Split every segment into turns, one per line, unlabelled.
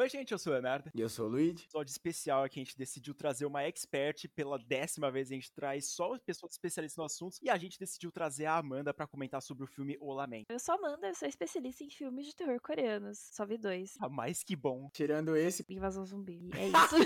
Oi, gente, eu sou o Leonardo.
E eu sou o Luigi.
Episódio especial aqui, a gente decidiu trazer uma expert pela décima vez. A gente traz só pessoas especialistas no assunto. E a gente decidiu trazer a Amanda para comentar sobre o filme O Lamento.
Eu sou Amanda, eu sou especialista em filmes de terror coreanos. Só vi dois.
Ah, mais que bom.
Tirando esse.
Invasão zumbi. É isso.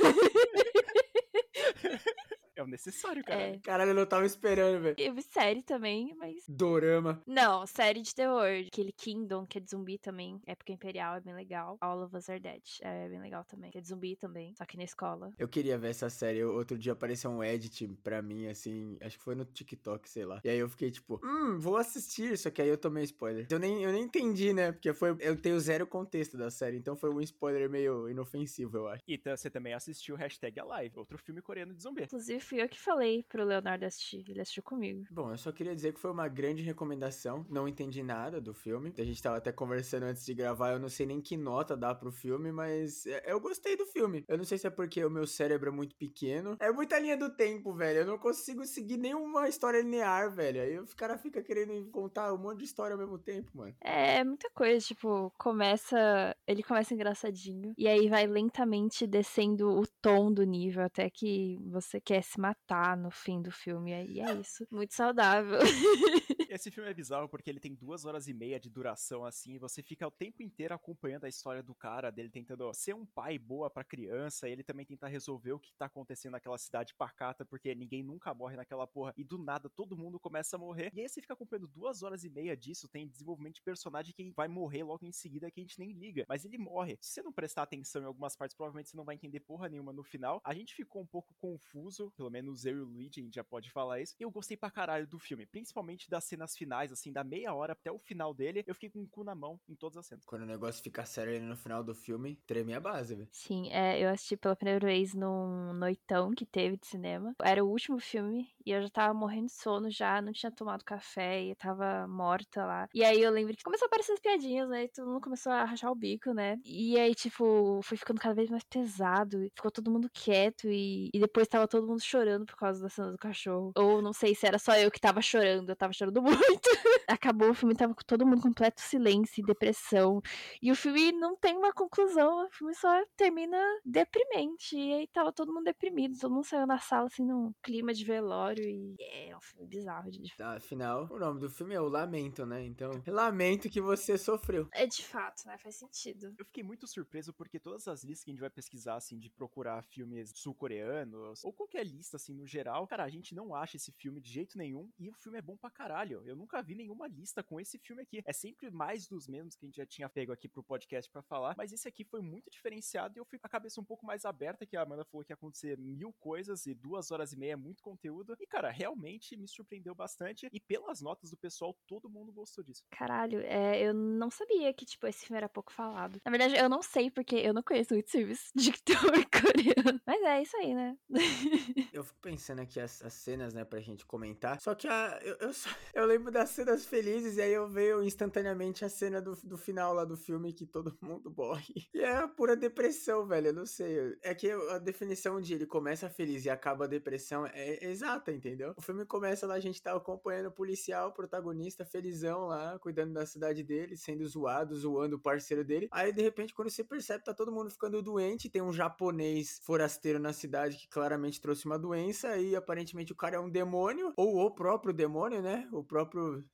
É o necessário, cara.
É.
Caralho, eu não tava esperando, velho.
Eu vi série também, mas.
Dorama.
Não, série de terror. Aquele Kingdom, que é de zumbi também. Época Imperial é bem legal. All of Us Are Dead é bem legal também. Que é de zumbi também, só que na escola.
Eu queria ver essa série. Eu- Outro dia apareceu um edit pra mim, assim. Acho que foi no TikTok, sei lá. E aí eu fiquei tipo, hum, vou assistir. Só que aí eu tomei spoiler. Eu nem, eu nem entendi, né? Porque foi. Eu tenho zero contexto da série. Então foi um spoiler meio inofensivo, eu acho.
E tá- você também assistiu Hashtag Alive, outro filme coreano de zumbi.
Inclusive, fui eu que falei pro Leonardo assistir. Ele assistiu comigo.
Bom, eu só queria dizer que foi uma grande recomendação. Não entendi nada do filme. A gente tava até conversando antes de gravar. Eu não sei nem que nota dá pro filme, mas é- eu gostei do filme. Eu não sei se é porque o meu cérebro é muito pequeno. É muita linha do tempo, velho. Eu não consigo seguir nenhuma história linear, velho. Aí o cara fica querendo contar um monte de história ao mesmo tempo, mano.
É muita coisa, tipo, começa. Ele começa engraçadinho. E aí vai lentamente descendo o tom do nível até que você quer se matar no fim do filme. E é isso. Muito saudável.
Esse filme é bizarro porque ele tem duas horas e meia de duração assim, e você fica o tempo inteiro acompanhando a história do cara, dele tentando ser um pai boa pra criança, ele também tenta resolver o que tá acontecendo naquela cidade pacata, porque ninguém nunca morre naquela porra, e do nada todo mundo começa a morrer. E aí você fica acompanhando duas horas e meia disso, tem desenvolvimento de personagem que vai morrer logo em seguida que a gente nem liga, mas ele morre. Se você não prestar atenção em algumas partes, provavelmente você não vai entender porra nenhuma no final. A gente ficou um pouco confuso, pelo menos eu e o Luigi, a gente já pode falar isso. Eu gostei pra caralho do filme, principalmente das cenas finais, assim, da meia hora até o final dele, eu fiquei com o cu na mão em todas as cenas.
Quando o negócio fica sério ali no final do filme, treme a base, velho.
Sim, é, eu assisti pela primeira vez num noitão que teve de cinema. Era o último filme e eu já tava morrendo de sono já, não tinha tomado café e tava morta lá. E aí eu lembro que começou a aparecer as piadinhas, né? E todo mundo começou a rachar o bico, né? E aí, tipo, foi ficando cada vez mais pesado. Ficou todo mundo quieto e, e depois tava todo mundo chorando por causa da cena do cachorro. Ou não sei se era só eu que tava chorando, eu tava chorando muito. Acabou o filme, tava com todo mundo em completo silêncio e depressão. E o filme não tem uma conclusão, o filme só termina deprimente. E aí tava todo mundo deprimido, todo mundo saiu da sala assim num clima de velório. E é um filme bizarro de
Afinal, o nome do filme é O Lamento, né? Então, lamento que você sofreu.
É de fato, né? Faz sentido.
Eu fiquei muito surpreso porque todas as listas que a gente vai pesquisar, assim, de procurar filmes sul-coreanos, ou qualquer lista, assim, no geral, cara, a gente não acha esse filme de jeito nenhum, e o filme é bom pra caralho. Eu nunca vi nenhuma lista com esse filme aqui. É sempre mais dos mesmos que a gente já tinha pego aqui pro podcast pra falar, mas esse aqui foi muito diferenciado e eu fui com a cabeça um pouco mais aberta, que a Amanda falou que ia acontecer mil coisas e duas horas e meia é muito conteúdo. E, cara, realmente me surpreendeu bastante, e pelas notas do pessoal, todo mundo gostou disso.
Caralho, é, eu não sabia que, tipo, esse filme era pouco falado. Na verdade, eu não sei, porque eu não conheço muitos filmes de terror coreano. Mas é isso aí, né?
Eu fico pensando aqui as, as cenas, né, pra gente comentar. Só que a, eu, eu, só- eu lembro das cenas felizes e aí eu vejo instantaneamente a cena do, do final lá do filme que todo mundo morre. E é a pura depressão, velho. Eu não sei. É que a definição de ele começa feliz e acaba a depressão é exata, entendeu? O filme começa lá, a gente tá acompanhando o policial, o protagonista, felizão lá, cuidando da cidade dele, sendo zoado, zoando o parceiro dele. Aí, de repente, quando você percebe, tá todo mundo ficando doente. Tem um japonês forasteiro na cidade que claramente trouxe uma doença. E aparentemente o cara é um demônio, ou o próprio demônio, né? O próprio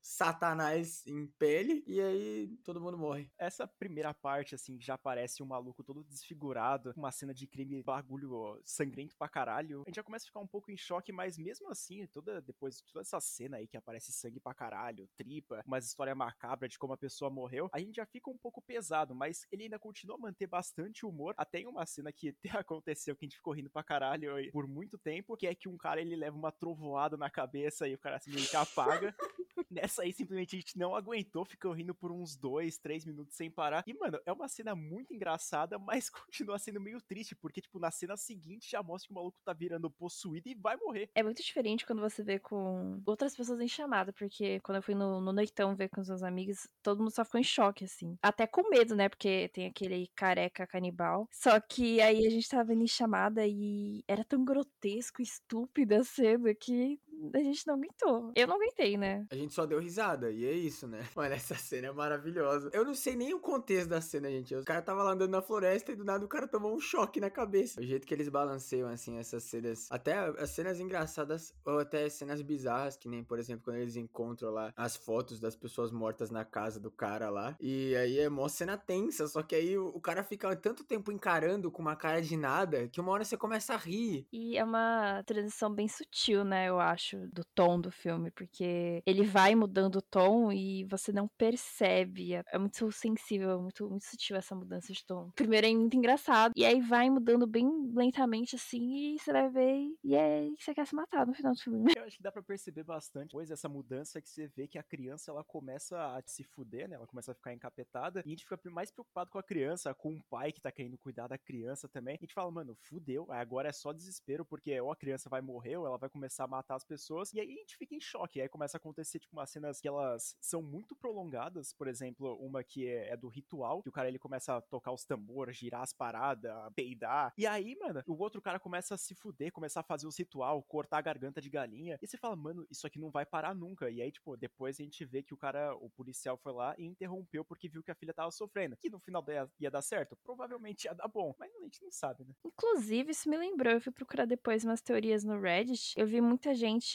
Satanás em pele. E aí todo mundo morre.
Essa primeira parte, assim, já parece um maluco todo desfigurado, uma cena de crime, bagulho sangrento pra caralho. A gente já começa a ficar um pouco em choque, mas mesmo assim, toda depois de toda essa cena aí que aparece sangue pra caralho, tripa, umas história macabra de como a pessoa morreu, a gente já fica um pouco pesado, mas ele ainda continua a manter bastante humor. Até em uma cena que aconteceu que a gente ficou rindo pra caralho por muito tempo, que é que um cara ele leva uma trovoada na cabeça e o cara assim meio que apaga. Nessa aí, simplesmente a gente não aguentou, ficou rindo por uns dois, três minutos sem parar. E, mano, é uma cena muito engraçada, mas continua sendo meio triste, porque, tipo, na cena seguinte já mostra que o maluco tá virando possuído e vai morrer.
É muito diferente quando você vê com outras pessoas em chamada, porque quando eu fui no, no noitão ver com os meus amigos, todo mundo só ficou em choque, assim. Até com medo, né? Porque tem aquele careca canibal. Só que aí a gente tava vendo em chamada e era tão grotesco, estúpida a cena que a gente não aguentou. Eu não aguentei, né?
A gente só deu risada, e é isso, né? Mano, essa cena é maravilhosa. Eu não sei nem o contexto da cena, gente. O cara tava lá andando na floresta e do nada o cara tomou um choque na cabeça. O jeito que eles balanceiam, assim, essas cenas. Até as cenas engraçadas, ou até cenas bizarras, que nem, por exemplo, quando eles encontram lá as fotos das pessoas mortas na casa do cara lá. E aí é mó cena tensa, só que aí o cara fica tanto tempo encarando com uma cara de nada que uma hora você começa a rir.
E é uma transição bem sutil, né, eu acho, do tom do filme, porque ele vai mudando o tom e você não percebe. É muito sensível, muito, muito sutil essa mudança de tom. Primeiro é muito engraçado, e aí vai mudando bem lentamente assim, e você vai ver, e é que você quer se matar no final do filme.
Eu acho que dá pra perceber bastante, pois essa mudança que você vê que a criança ela começa a se fuder, né? Ela começa a ficar encapetada, e a gente fica mais preocupado com a criança, com o pai que tá querendo cuidar da criança também. A gente fala, mano, fudeu, agora é só desespero, porque ou a criança vai morrer, ou ela vai começar a matar as pessoas, e aí a gente fica em choque. Aí começa a acontecer, tipo, umas cenas que elas são muito prolongadas, por exemplo, uma que é, é do ritual, que o cara ele começa a tocar os tambores, girar as paradas, peidar. E aí, mano, o outro cara começa a se fuder, começar a fazer os ritual, cortar a garganta de galinha. E você fala, mano, isso aqui não vai parar nunca. E aí, tipo, depois a gente vê que o cara, o policial foi lá e interrompeu porque viu que a filha tava sofrendo. Que no final ia, ia dar certo? Provavelmente ia dar bom, mas a gente não sabe, né?
Inclusive, isso me lembrou, eu fui procurar depois umas teorias no Reddit. Eu vi muita gente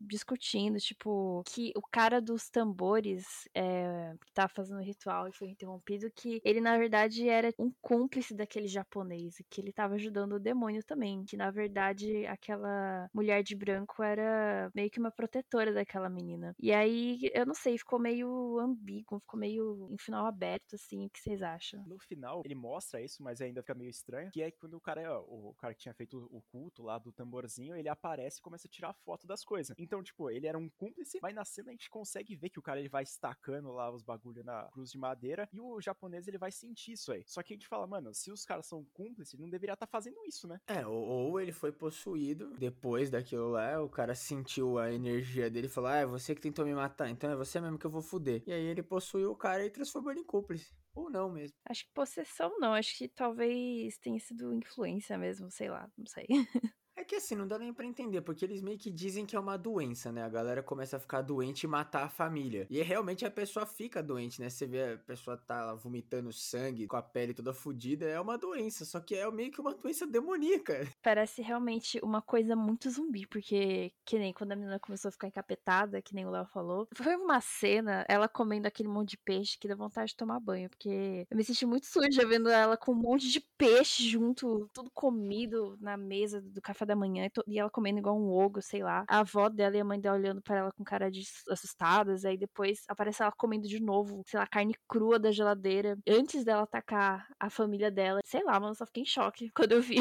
discutindo, tipo, que o cara dos tambores é, que tava fazendo o ritual e foi interrompido, que ele na verdade era um cúmplice daquele japonês, que ele tava ajudando o demônio também. Que na verdade aquela mulher de branco era meio que uma protetora daquela menina. E aí, eu não sei, ficou meio ambíguo, ficou meio em final aberto, assim. O que vocês acham?
No final, ele mostra isso, mas ainda fica meio estranho. Que é quando o cara, o cara que tinha feito o culto lá do tamborzinho, ele aparece e começa a tirar foto das coisas. Então, tipo, ele era um cúmplice, mas na cena a gente consegue ver que o cara ele vai estacando lá os bagulho na cruz de madeira e o japonês ele vai sentir isso aí. Só que a gente fala, mano, se os caras são cúmplices, não deveria estar tá fazendo isso, né?
É, ou, ou, ele foi possuído depois daquilo lá, o cara sentiu a energia dele e falou: Ah, é você que tentou me matar, então é você mesmo que eu vou fuder. E aí ele possuiu o cara e transformou ele em cúmplice. Ou não mesmo.
Acho que possessão não, acho que talvez tenha sido influência mesmo, sei lá, não sei.
É que assim, não dá nem pra entender, porque eles meio que dizem que é uma doença, né? A galera começa a ficar doente e matar a família. E realmente a pessoa fica doente, né? Você vê a pessoa tá vomitando sangue, com a pele toda fodida, é uma doença, só que é meio que uma doença demoníaca.
Parece realmente uma coisa muito zumbi, porque que nem quando a menina começou a ficar encapetada, que nem o Léo falou, foi uma cena, ela comendo aquele monte de peixe que dá vontade de tomar banho, porque eu me senti muito suja vendo ela com um monte de peixe junto, tudo comido na mesa do café da manhã e ela comendo igual um ogro, sei lá. A avó dela e a mãe dela olhando para ela com cara de assustadas. Aí depois aparece ela comendo de novo, sei lá, carne crua da geladeira. Antes dela atacar a família dela. Sei lá, mano, eu só fiquei em choque quando eu vi.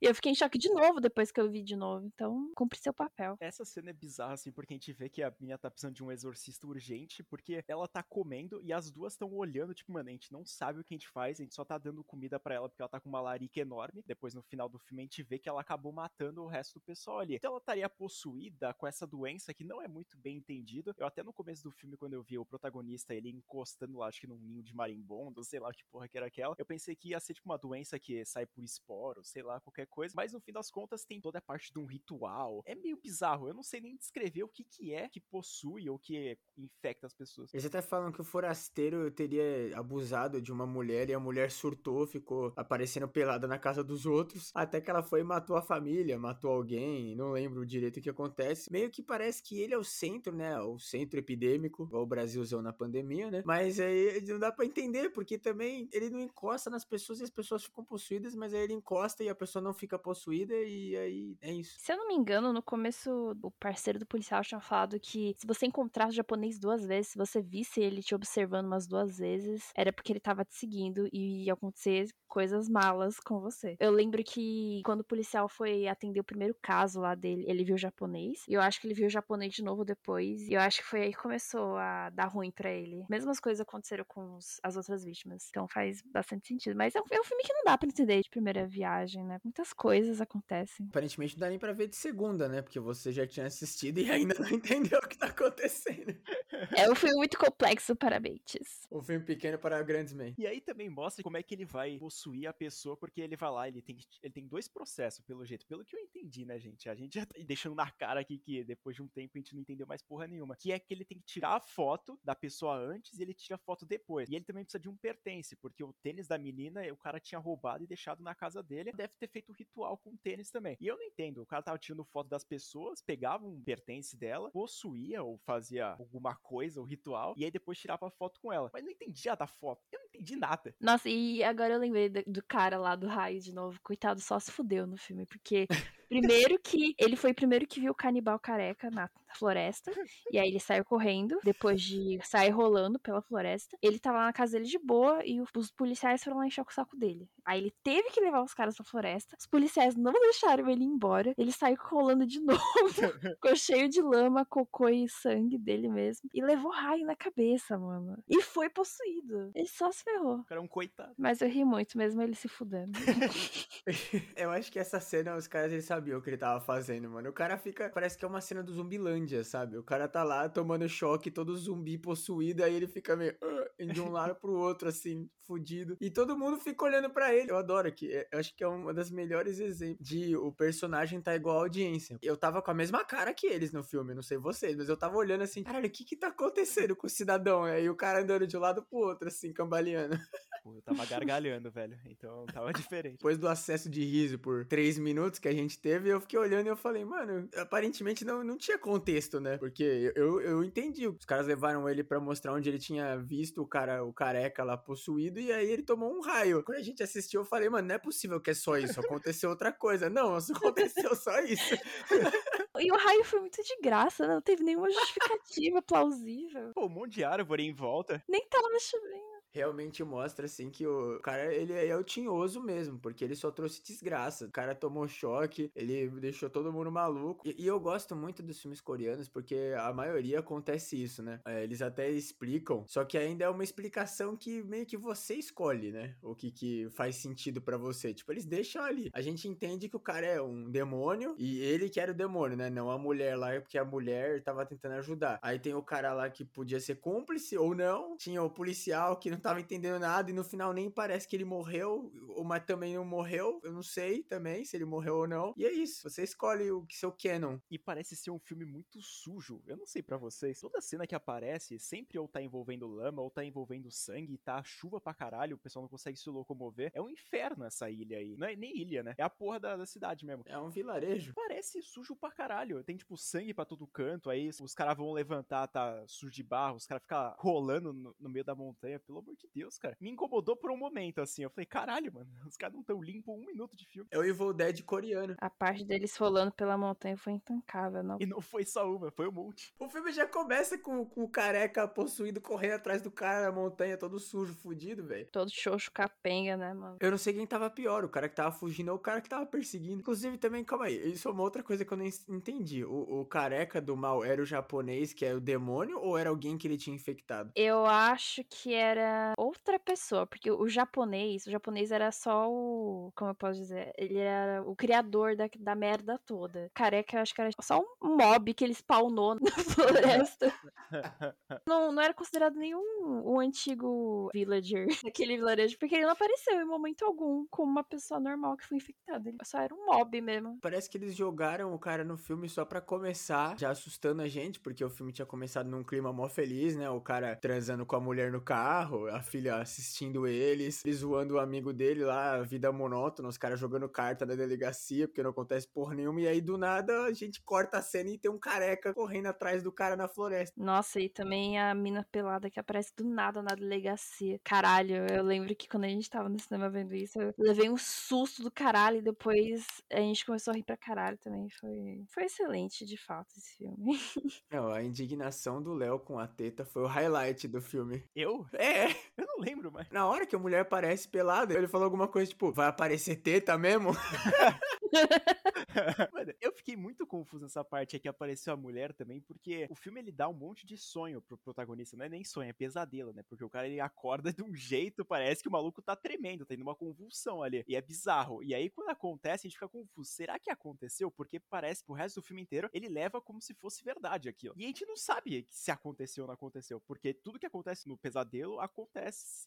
e eu fiquei em choque de novo depois que eu vi de novo. Então, cumpre seu papel.
Essa cena é bizarra, assim, porque a gente vê que a minha tá precisando de um exorcista urgente, porque ela tá comendo e as duas estão olhando, tipo, mano, a gente não sabe o que a gente faz, a gente só tá dando comida para ela porque ela tá com uma larica enorme. Depois, no final do filme, a gente vê que ela acabou matando matando o resto do pessoal ali. Então ela estaria possuída com essa doença que não é muito bem entendido. Eu até no começo do filme, quando eu vi o protagonista, ele encostando lá, acho que num ninho de marimbondo, sei lá que porra que era aquela, eu pensei que ia ser tipo uma doença que sai por esporo, sei lá, qualquer coisa. Mas no fim das contas tem toda a parte de um ritual. É meio bizarro, eu não sei nem descrever o que que é que possui ou que infecta as pessoas.
Eles até falam que o forasteiro teria abusado de uma mulher e a mulher surtou, ficou aparecendo pelada na casa dos outros, até que ela foi e matou a família matou alguém, não lembro direito o que acontece. Meio que parece que ele é o centro, né? O centro epidêmico, igual o Brasil usou na pandemia, né? Mas aí não dá para entender, porque também ele não encosta nas pessoas e as pessoas ficam possuídas, mas aí ele encosta e a pessoa não fica possuída e aí é isso.
Se eu não me engano, no começo o parceiro do policial tinha falado que se você encontrasse o japonês duas vezes, se você visse ele te observando umas duas vezes, era porque ele tava te seguindo e ia acontecer coisas malas com você. Eu lembro que quando o policial foi atender o primeiro caso lá dele, ele viu japonês. E eu acho que ele viu o japonês de novo depois. E eu acho que foi aí que começou a dar ruim para ele. Mesmas coisas aconteceram com os, as outras vítimas. Então faz bastante sentido. Mas é um, é um filme que não dá pra entender de primeira viagem, né? Muitas coisas acontecem.
Aparentemente não dá nem pra ver de segunda, né? Porque você já tinha assistido e ainda não entendeu o que tá acontecendo.
É um filme muito complexo para mentes.
Um filme pequeno para grandes mentes.
E aí também mostra como é que ele vai possuir a pessoa, porque ele vai lá, ele tem, ele tem dois processos, pelo jeito. Pelo pelo que eu entendi, né, gente? A gente já tá deixando na cara aqui que depois de um tempo a gente não entendeu mais porra nenhuma. Que é que ele tem que tirar a foto da pessoa antes e ele tira a foto depois. E ele também precisa de um pertence, porque o tênis da menina o cara tinha roubado e deixado na casa dele. Deve ter feito um ritual com o tênis também. E eu não entendo. O cara tava tirando foto das pessoas, pegava um pertence dela, possuía ou fazia alguma coisa, o um ritual, e aí depois tirava a foto com ela. Mas não entendia da foto. Eu não entendi nada.
Nossa, e agora eu lembrei do, do cara lá do raio de novo. Coitado, só se fudeu no filme, porque primeiro que ele foi o primeiro que viu o canibal careca na floresta, e aí ele saiu correndo, depois de sair rolando pela floresta. Ele tava lá na casa dele de boa e os policiais foram lá encher o saco dele. Aí ele teve que levar os caras pra floresta. Os policiais não deixaram ele ir embora. Ele saiu rolando de novo. Ficou cheio de lama, cocô e sangue dele mesmo. E levou raio na cabeça, mano. E foi possuído. Ele só se ferrou.
Cara é um coitado.
Mas eu ri muito, mesmo ele se fudendo.
eu acho que essa cena, os caras eles sabiam o que ele tava fazendo, mano. O cara fica. Parece que é uma cena do Sabe? O cara tá lá tomando choque, todo zumbi possuído, aí ele fica meio. Uh, de um lado pro outro, assim, fudido. E todo mundo fica olhando para ele. Eu adoro que eu acho que é uma das melhores exemplos de o personagem tá igual a audiência. Eu tava com a mesma cara que eles no filme, não sei vocês, mas eu tava olhando assim, caralho, o que que tá acontecendo com o cidadão? Aí o cara andando de um lado pro outro, assim, cambaleando.
Pô, eu tava gargalhando, velho. Então tava diferente.
Depois do acesso de riso por três minutos que a gente teve, eu fiquei olhando e eu falei, mano, aparentemente não, não tinha contexto, né? Porque eu, eu entendi. Os caras levaram ele para mostrar onde ele tinha visto o cara, o careca lá possuído, e aí ele tomou um raio. Quando a gente assistiu, eu falei, mano, não é possível que é só isso. Aconteceu outra coisa. Não, só aconteceu só isso.
E o raio foi muito de graça, não teve nenhuma justificativa plausível.
Pô, um monte de árvore em volta.
Nem tava chovendo
realmente mostra, assim, que o cara, ele é o tinhoso mesmo, porque ele só trouxe desgraça. O cara tomou choque, ele deixou todo mundo maluco. E, e eu gosto muito dos filmes coreanos, porque a maioria acontece isso, né? É, eles até explicam, só que ainda é uma explicação que meio que você escolhe, né? O que, que faz sentido para você. Tipo, eles deixam ali. A gente entende que o cara é um demônio, e ele que era o demônio, né? Não a mulher lá, porque a mulher tava tentando ajudar. Aí tem o cara lá que podia ser cúmplice ou não. Tinha o policial que não tava entendendo nada e no final nem parece que ele morreu, mas também não morreu. Eu não sei também se ele morreu ou não. E é isso, você escolhe o que seu canon.
E parece ser um filme muito sujo. Eu não sei para vocês, toda cena que aparece sempre ou tá envolvendo lama ou tá envolvendo sangue, tá chuva pra caralho, o pessoal não consegue se locomover. É um inferno essa ilha aí. Não é nem ilha, né? É a porra da, da cidade mesmo.
É um vilarejo.
Parece sujo pra caralho. Tem tipo sangue para todo canto, aí os caras vão levantar, tá sujo de barro, os caras ficam rolando no, no meio da montanha, pelo amor de Deus. Deus, cara. Me incomodou por um momento, assim. Eu falei, caralho, mano, os caras não tão limpos um minuto de filme.
É o Evil Dead coreano.
A parte deles rolando pela montanha foi intancável, não.
E não foi só uma, foi um monte.
O filme já começa com, com o careca possuído correndo atrás do cara na montanha, todo sujo, fudido, velho.
Todo xoxo capenga, né, mano?
Eu não sei quem tava pior, o cara que tava fugindo ou o cara que tava perseguindo. Inclusive, também, calma aí, isso é uma outra coisa que eu não entendi. O, o careca do mal era o japonês, que é o demônio, ou era alguém que ele tinha infectado?
Eu acho que era outra pessoa, porque o japonês, o japonês era só o. Como eu posso dizer? Ele era o criador da, da merda toda. Careca, acho que era só um mob que ele spawnou na floresta. não, não era considerado nenhum o antigo villager daquele vilarejo, porque ele não apareceu em momento algum como uma pessoa normal que foi infectada. Ele só era um mob mesmo.
Parece que eles jogaram o cara no filme só pra começar, já assustando a gente, porque o filme tinha começado num clima mó feliz, né? O cara transando com a mulher no carro, a filha assistindo eles, e zoando o amigo dele lá, vida monótona, os caras jogando carta na delegacia, porque não acontece porra nenhuma, e aí do nada a gente corta a cena e tem um careca correndo atrás do cara na floresta.
Nossa, e também a mina pelada que aparece do nada na delegacia. Caralho, eu lembro que quando a gente tava no cinema vendo isso, eu levei um susto do caralho e depois a gente começou a rir pra caralho também. Foi, foi excelente, de fato, esse filme.
Não, a indignação do Léo com a teta foi o highlight do filme.
Eu?
É!
Eu não lembro mais.
Na hora que a mulher aparece pelada, ele falou alguma coisa tipo, vai aparecer teta mesmo?
Mano, eu fiquei muito confuso nessa parte aqui que apareceu a mulher também, porque o filme ele dá um monte de sonho pro protagonista, não é nem sonho, é pesadelo, né? Porque o cara ele acorda de um jeito, parece que o maluco tá tremendo, tá indo uma convulsão ali, e é bizarro. E aí quando acontece, a gente fica confuso, será que aconteceu? Porque parece que o resto do filme inteiro ele leva como se fosse verdade aquilo. E a gente não sabe se aconteceu ou não aconteceu, porque tudo que acontece no pesadelo acontece.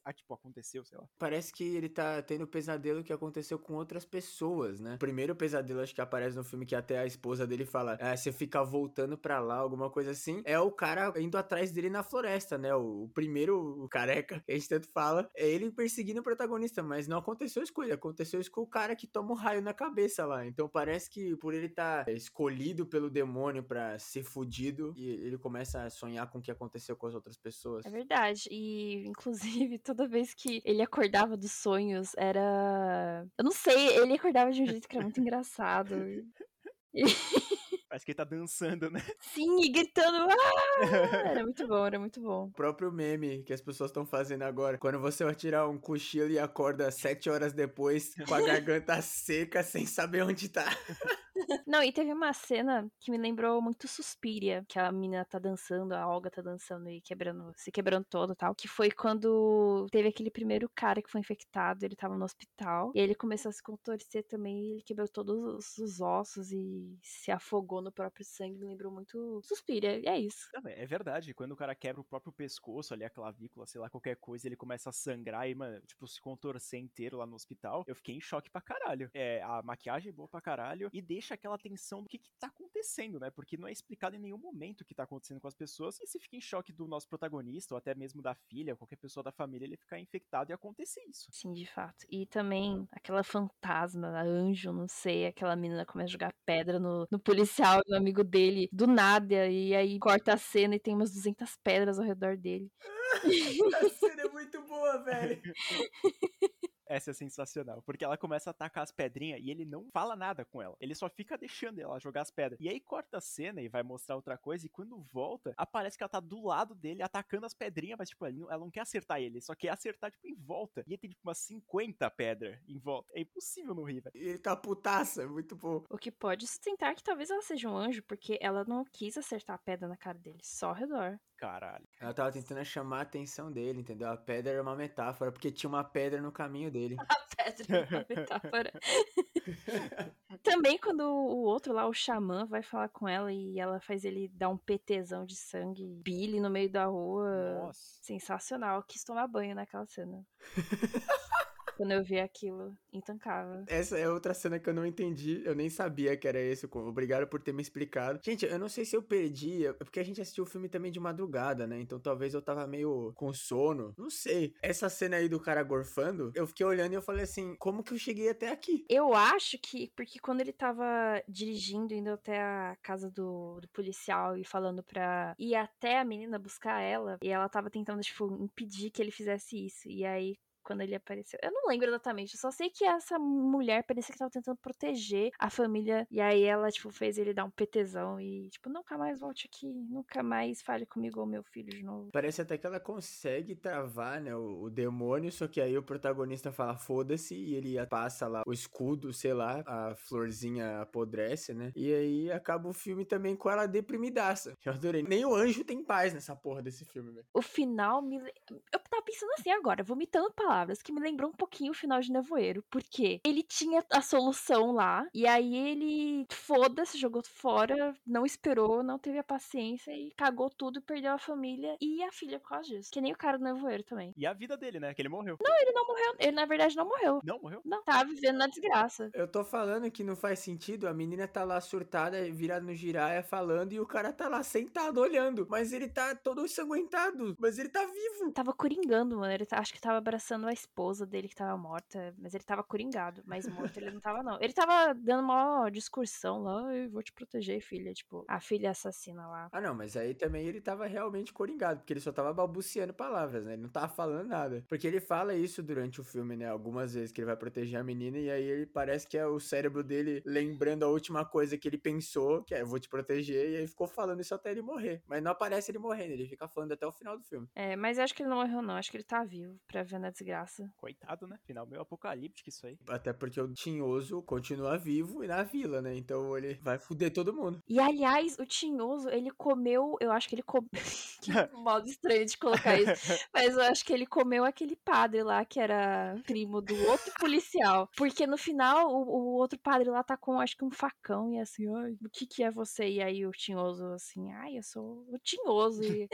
Ah, tipo, aconteceu, sei lá.
Parece que ele tá tendo pesadelo que aconteceu com outras pessoas, né? O primeiro pesadelo, acho que aparece no filme, que até a esposa dele fala: ah, você fica voltando pra lá, alguma coisa assim. É o cara indo atrás dele na floresta, né? O, o primeiro o careca que a gente tanto fala, é ele perseguindo o protagonista, mas não aconteceu isso com ele, aconteceu isso com o cara que toma um raio na cabeça lá. Então parece que por ele estar tá escolhido pelo demônio para ser fudido, e ele começa a sonhar com o que aconteceu com as outras pessoas.
É verdade. E, inclusive, toda vez que ele acordava dos sonhos, era. Eu não sei, ele acordava de um jeito que era muito engraçado. E...
Parece que ele tá dançando, né?
Sim, e gritando. Ah! Era muito bom, era muito bom.
O próprio meme que as pessoas estão fazendo agora. Quando você vai tirar um cochilo e acorda sete horas depois com a garganta seca, sem saber onde tá.
Não, e teve uma cena que me lembrou muito Suspiria, que a menina tá dançando, a Olga tá dançando e quebrando, se quebrando todo e tal. Que foi quando teve aquele primeiro cara que foi infectado, ele tava no hospital, e ele começou a se contorcer também, ele quebrou todos os ossos e se afogou no próprio sangue, me lembrou muito Suspiria, e é isso.
É verdade, quando o cara quebra o próprio pescoço ali, a clavícula, sei lá, qualquer coisa, ele começa a sangrar e, mano, tipo, se contorcer inteiro lá no hospital, eu fiquei em choque pra caralho. É, a maquiagem é boa pra caralho e deixa aquela tensão do que, que tá acontecendo, né? Porque não é explicado em nenhum momento o que tá acontecendo com as pessoas. E se fica em choque do nosso protagonista, ou até mesmo da filha, qualquer pessoa da família, ele ficar infectado e acontecer isso.
Sim, de fato. E também aquela fantasma, anjo, não sei, aquela menina começa a jogar pedra no, no policial, no amigo dele, do nada, e aí corta a cena e tem umas 200 pedras ao redor dele.
a cena é muito boa, velho.
Essa é sensacional, porque ela começa a atacar as pedrinhas e ele não fala nada com ela. Ele só fica deixando ela jogar as pedras. E aí corta a cena e vai mostrar outra coisa, e quando volta, aparece que ela tá do lado dele atacando as pedrinhas, mas tipo, ela não quer acertar ele, só quer acertar tipo em volta. E ele tem tipo umas 50 pedras em volta. É impossível não rir, velho.
E ele tá putaça, é muito bom.
O que pode sustentar que talvez ela seja um anjo, porque ela não quis acertar a pedra na cara dele, só ao redor.
Caralho.
Ela tava tentando chamar a atenção dele, entendeu? A pedra era uma metáfora, porque tinha uma pedra no caminho dele.
A pedra é uma metáfora. Também quando o outro lá, o xamã, vai falar com ela e ela faz ele dar um PTzão de sangue, Billy no meio da rua.
Nossa.
Sensacional. Quis tomar banho naquela cena. Quando eu vi aquilo, intancável.
Essa é outra cena que eu não entendi. Eu nem sabia que era esse. Obrigado por ter me explicado. Gente, eu não sei se eu perdi. É porque a gente assistiu o filme também de madrugada, né? Então talvez eu tava meio com sono. Não sei. Essa cena aí do cara gorfando, eu fiquei olhando e eu falei assim: como que eu cheguei até aqui?
Eu acho que, porque quando ele tava dirigindo, indo até a casa do, do policial e falando pra ir até a menina buscar ela, e ela tava tentando, tipo, impedir que ele fizesse isso. E aí, quando ele apareceu. Eu não lembro exatamente, eu só sei que essa mulher parecia que tava tentando proteger a família. E aí ela, tipo, fez ele dar um PTzão e, tipo, nunca mais volte aqui, nunca mais fale comigo ou meu filho de novo.
Parece até que ela consegue travar, né, o, o demônio, só que aí o protagonista fala foda-se e ele passa lá o escudo, sei lá, a florzinha apodrece, né? E aí acaba o filme também com ela deprimidaça. Eu adorei. Nem o anjo tem paz nessa porra desse filme, velho.
O final me. Eu tava pensando assim agora, vomitando palavras que me lembrou um pouquinho o final de Nevoeiro, porque ele tinha a solução lá, e aí ele foda-se, jogou fora, não esperou, não teve a paciência e cagou tudo, perdeu a família e a filha por causa disso. Que nem o cara do Nevoeiro também.
E a vida dele, né? Que ele morreu.
Não, ele não morreu. Ele, na verdade, não morreu.
Não morreu?
Não, tá vivendo na desgraça.
Eu tô falando que não faz sentido, a menina tá lá surtada, virada no giraia, falando, e o cara tá lá sentado, olhando. Mas ele tá todo ensanguentado, mas ele tá vivo.
Tava coringando, mano. Ele acho que tava abraçando a esposa dele que tava morta, mas ele tava coringado, mas morto ele não tava, não. Ele tava dando uma discursão lá, eu vou te proteger, filha, tipo, a filha assassina lá.
Ah, não, mas aí também ele tava realmente coringado, porque ele só tava balbuciando palavras, né? Ele não tava falando nada. Porque ele fala isso durante o filme, né? Algumas vezes que ele vai proteger a menina e aí ele parece que é o cérebro dele lembrando a última coisa que ele pensou, que é, eu vou te proteger, e aí ficou falando isso até ele morrer. Mas não aparece ele morrendo, ele fica falando até o final do filme.
É, mas eu acho que ele não morreu, não. Acho que ele tá vivo pra ver na desgraça.
Coitado, né? Final meio apocalíptico isso aí.
Até porque o Tinhoso continua vivo e na vila, né? Então ele vai fuder todo mundo.
E aliás, o Tinhoso, ele comeu. Eu acho que ele comeu. que modo estranho de colocar isso. Mas eu acho que ele comeu aquele padre lá que era primo do outro policial. Porque no final, o, o outro padre lá tá com, acho que um facão e assim, ai, o que que é você? E aí o Tinhoso assim, ai, eu sou o Tinhoso. E...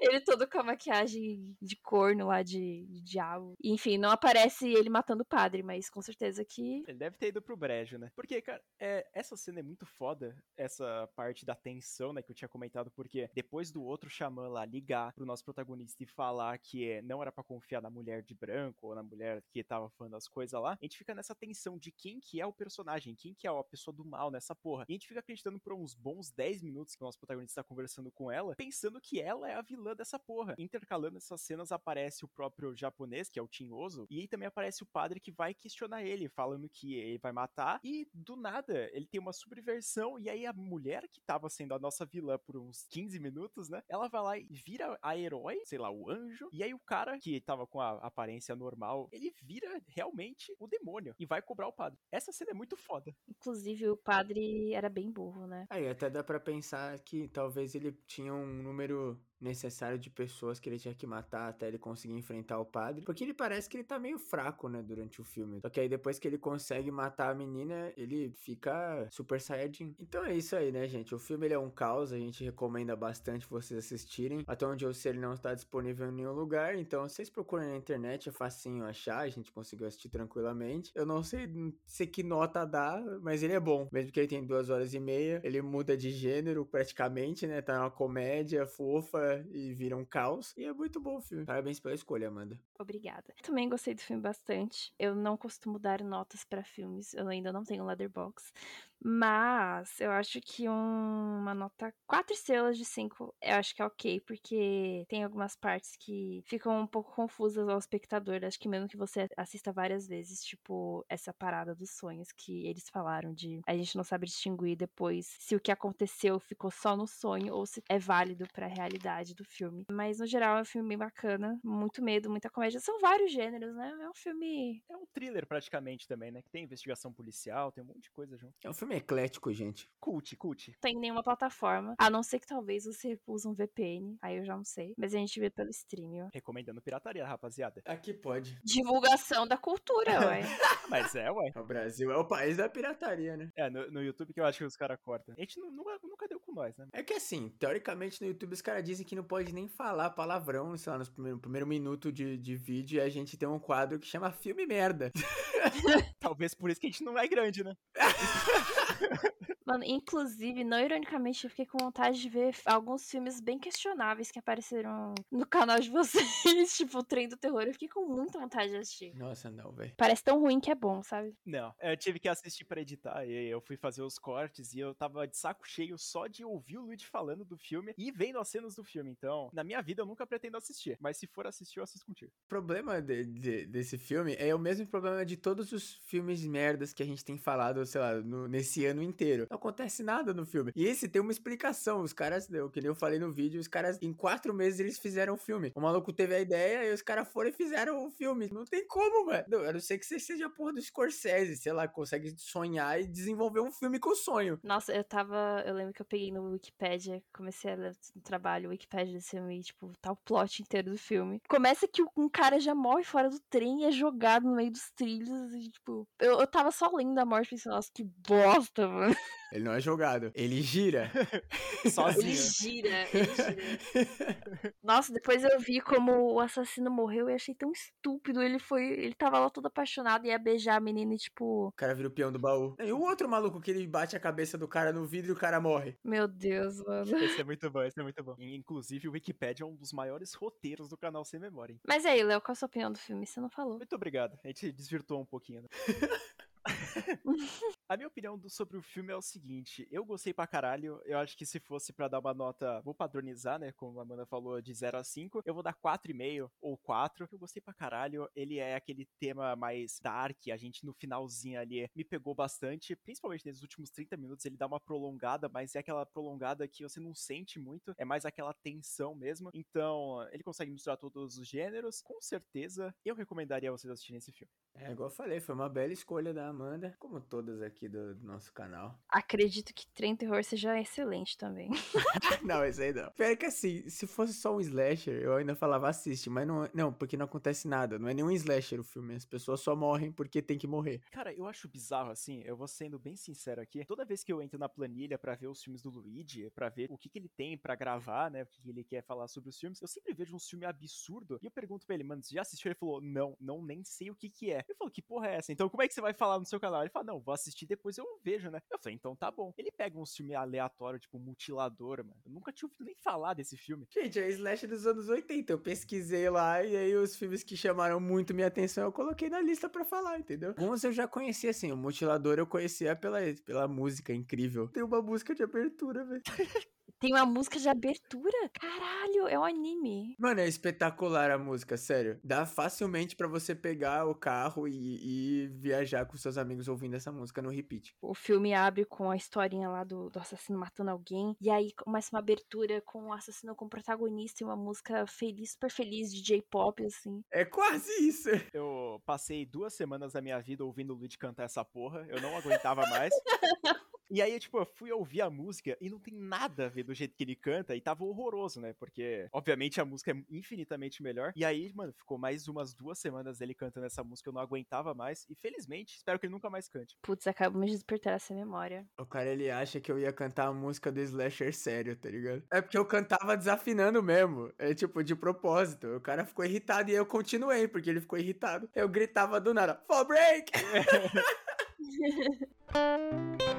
ele todo com a maquiagem de, corno lá, de, de diabo. E, enfim, não aparece ele matando o padre, mas com certeza que.
Ele deve ter ido pro brejo, né? Porque, cara, é, essa cena é muito foda, essa parte da tensão, né, que eu tinha comentado, porque depois do outro xamã lá ligar pro nosso protagonista e falar que não era para confiar na mulher de branco ou na mulher que tava falando as coisas lá, a gente fica nessa tensão de quem que é o personagem, quem que é a pessoa do mal nessa porra. E a gente fica acreditando por uns bons 10 minutos que o nosso protagonista tá conversando com ela, pensando que ela é a vilã dessa porra. Intercalando essas cenas aparece o próprio japonês, que é o Tinhoso, e aí também aparece o padre que vai questionar ele, falando que ele vai matar, e do nada ele tem uma subversão, e aí a mulher que tava sendo a nossa vilã por uns 15 minutos, né? Ela vai lá e vira a herói, sei lá, o anjo, e aí o cara que tava com a aparência normal, ele vira realmente o demônio e vai cobrar o padre. Essa cena é muito foda.
Inclusive, o padre era bem burro, né?
Aí até dá para pensar que talvez ele tinha um número necessário de pessoas que ele tinha que matar até ele conseguir enfrentar o padre. Porque ele parece que ele tá meio fraco, né, durante o filme. Só que aí depois que ele consegue matar a menina, ele fica super saiyajin. Então é isso aí, né, gente? O filme ele é um caos, a gente recomenda bastante vocês assistirem. Até onde eu sei, ele não está disponível em nenhum lugar, então vocês procurem na internet, é facinho achar, a gente conseguiu assistir tranquilamente. Eu não sei, sei que nota dá, mas ele é bom. Mesmo que ele tem duas horas e meia, ele muda de gênero praticamente, né? Tá uma comédia fofa, e vira um caos. E é muito bom o filme. Parabéns pela escolha, Amanda.
Obrigada. Também gostei do filme bastante. Eu não costumo dar notas para filmes, eu ainda não tenho Leatherbox. Mas eu acho que um, uma nota 4 estrelas de 5 eu acho que é ok, porque tem algumas partes que ficam um pouco confusas ao espectador. Acho que mesmo que você assista várias vezes, tipo, essa parada dos sonhos que eles falaram de a gente não sabe distinguir depois se o que aconteceu ficou só no sonho ou se é válido para a realidade do filme. Mas no geral é um filme bem bacana, muito medo, muita comédia. São vários gêneros, né? É um filme.
É um thriller praticamente também, né? Que tem investigação policial, tem um monte de coisa junto.
É um filme eclético, gente.
Cult, cult.
Tem nenhuma plataforma, a não ser que talvez você use um VPN, aí eu já não sei. Mas a gente vê pelo stream, ó.
Recomendando pirataria, rapaziada.
Aqui pode.
Divulgação da cultura, ué.
Mas é, ué.
O Brasil é o país da pirataria, né?
É, no, no YouTube que eu acho que os caras cortam. A gente nu- nunca, nunca deu com nós, né?
É que assim, teoricamente no YouTube os caras dizem que não pode nem falar palavrão, sei lá, nos primeiro, primeiro minuto de, de vídeo e a gente tem um quadro que chama Filme Merda.
Talvez por isso que a gente não é grande, né?
Mano, inclusive, não ironicamente, eu fiquei com vontade de ver alguns filmes bem questionáveis que apareceram no canal de vocês, tipo o Trem do Terror. Eu fiquei com muita vontade de assistir.
Nossa, não, velho.
Parece tão ruim que é bom, sabe?
Não. Eu tive que assistir pra editar e eu fui fazer os cortes e eu tava de saco cheio só de ouvir o Luigi falando do filme e vendo as cenas do filme. Então, na minha vida eu nunca pretendo assistir. Mas se for assistir, eu assisto contigo.
O problema de- de- desse filme é o mesmo problema de todos os filmes merdas que a gente tem falado, sei lá, no- nesse ano inteiro. Não acontece nada no filme. E esse tem uma explicação. Os caras, eu, que nem eu falei no vídeo, os caras, em quatro meses, eles fizeram o filme. O maluco teve a ideia e os caras foram e fizeram o filme. Não tem como. Não, Eu não sei que você seja a porra do Scorsese, sei lá, consegue sonhar e desenvolver um filme com sonho.
Nossa, eu tava. Eu lembro que eu peguei no Wikipedia, comecei a ler o trabalho, o Wikipedia desse filme, e, tipo, tá o plot inteiro do filme. Começa que um cara já morre fora do trem e é jogado no meio dos trilhos, e, tipo, eu, eu tava só lendo a morte pensando, nossa, que bosta, mano.
Ele não é jogado, ele gira.
Ele
Sozinho.
gira, ele gira. Nossa, depois eu vi como o assassino morreu e achei tão estúpido. Ele foi. Ele tava lá todo apaixonado e ia beijar a menina e, tipo,
O cara vira o peão do baú. E o outro maluco que ele bate a cabeça do cara no vidro e o cara morre.
meu Deus, mano.
Esse é muito bom, esse é muito bom. Inclusive, o Wikipedia é um dos maiores roteiros do canal Sem Memória. hein?
Mas aí, Léo, qual a sua opinião do filme? Você não falou.
Muito obrigado. A gente desvirtuou um pouquinho, né? A minha opinião do- sobre o filme é o seguinte, eu gostei pra caralho, eu acho que se fosse pra dar uma nota, vou padronizar, né, como a Amanda falou, de 0 a 5, eu vou dar 4,5 ou 4, eu gostei pra caralho, ele é aquele tema mais dark, a gente no finalzinho ali me pegou bastante, principalmente nesses últimos 30 minutos, ele dá uma prolongada, mas é aquela prolongada que você não sente muito, é mais aquela tensão mesmo, então ele consegue misturar todos os gêneros, com certeza eu recomendaria vocês assistirem esse filme.
É, igual eu falei, foi uma bela escolha da Amanda, como todas aqui. aqui do, do nosso canal.
Acredito que Trem Terror seja excelente também.
não, esse aí não. Pior que assim, se fosse só um slasher, eu ainda falava assiste, mas não, não, porque não acontece nada. Não é nenhum slasher o filme. As pessoas só morrem porque tem que morrer.
Cara, eu acho bizarro assim, eu vou sendo bem sincero aqui. Toda vez que eu entro na planilha para ver os filmes do Luigi, para ver o que, que ele tem para gravar, né? O que, que ele quer falar sobre os filmes, eu sempre vejo um filme absurdo e eu pergunto pra ele, mano, você já assistiu? Ele falou, não, não, nem sei o que que é. Eu falo, que porra é essa? Então como é que você vai falar no seu canal? Ele fala, não, vou assistir depois eu vejo, né? Eu falei, então tá bom. Ele pega um filme aleatório, tipo Mutilador, mano. Eu nunca tinha ouvido nem falar desse filme.
Gente, é Slash dos anos 80. Eu pesquisei lá e aí os filmes que chamaram muito minha atenção eu coloquei na lista para falar, entendeu? Alguns eu já conhecia, assim. O Mutilador eu conhecia pela, pela música incrível. Tem uma música de abertura, velho.
Tem uma música de abertura? Caralho, é um anime.
Mano, é espetacular a música, sério. Dá facilmente para você pegar o carro e, e, viajar com seus amigos ouvindo essa música no repeat.
O filme abre com a historinha lá do, do assassino matando alguém. E aí começa uma abertura com o assassino como protagonista e uma música feliz, super feliz de J-pop, assim.
É quase isso.
Eu passei duas semanas da minha vida ouvindo o Luigi cantar essa porra. Eu não aguentava mais. E aí, tipo, eu fui ouvir a música e não tem nada a ver do jeito que ele canta e tava horroroso, né? Porque, obviamente, a música é infinitamente melhor. E aí, mano, ficou mais umas duas semanas dele cantando essa música, eu não aguentava mais. E felizmente, espero que ele nunca mais cante.
Putz, acabamos de despertar essa memória.
O cara, ele acha que eu ia cantar a música do Slasher sério, tá ligado? É porque eu cantava desafinando mesmo. É tipo, de propósito. O cara ficou irritado e eu continuei, porque ele ficou irritado. Eu gritava do nada, Fall break!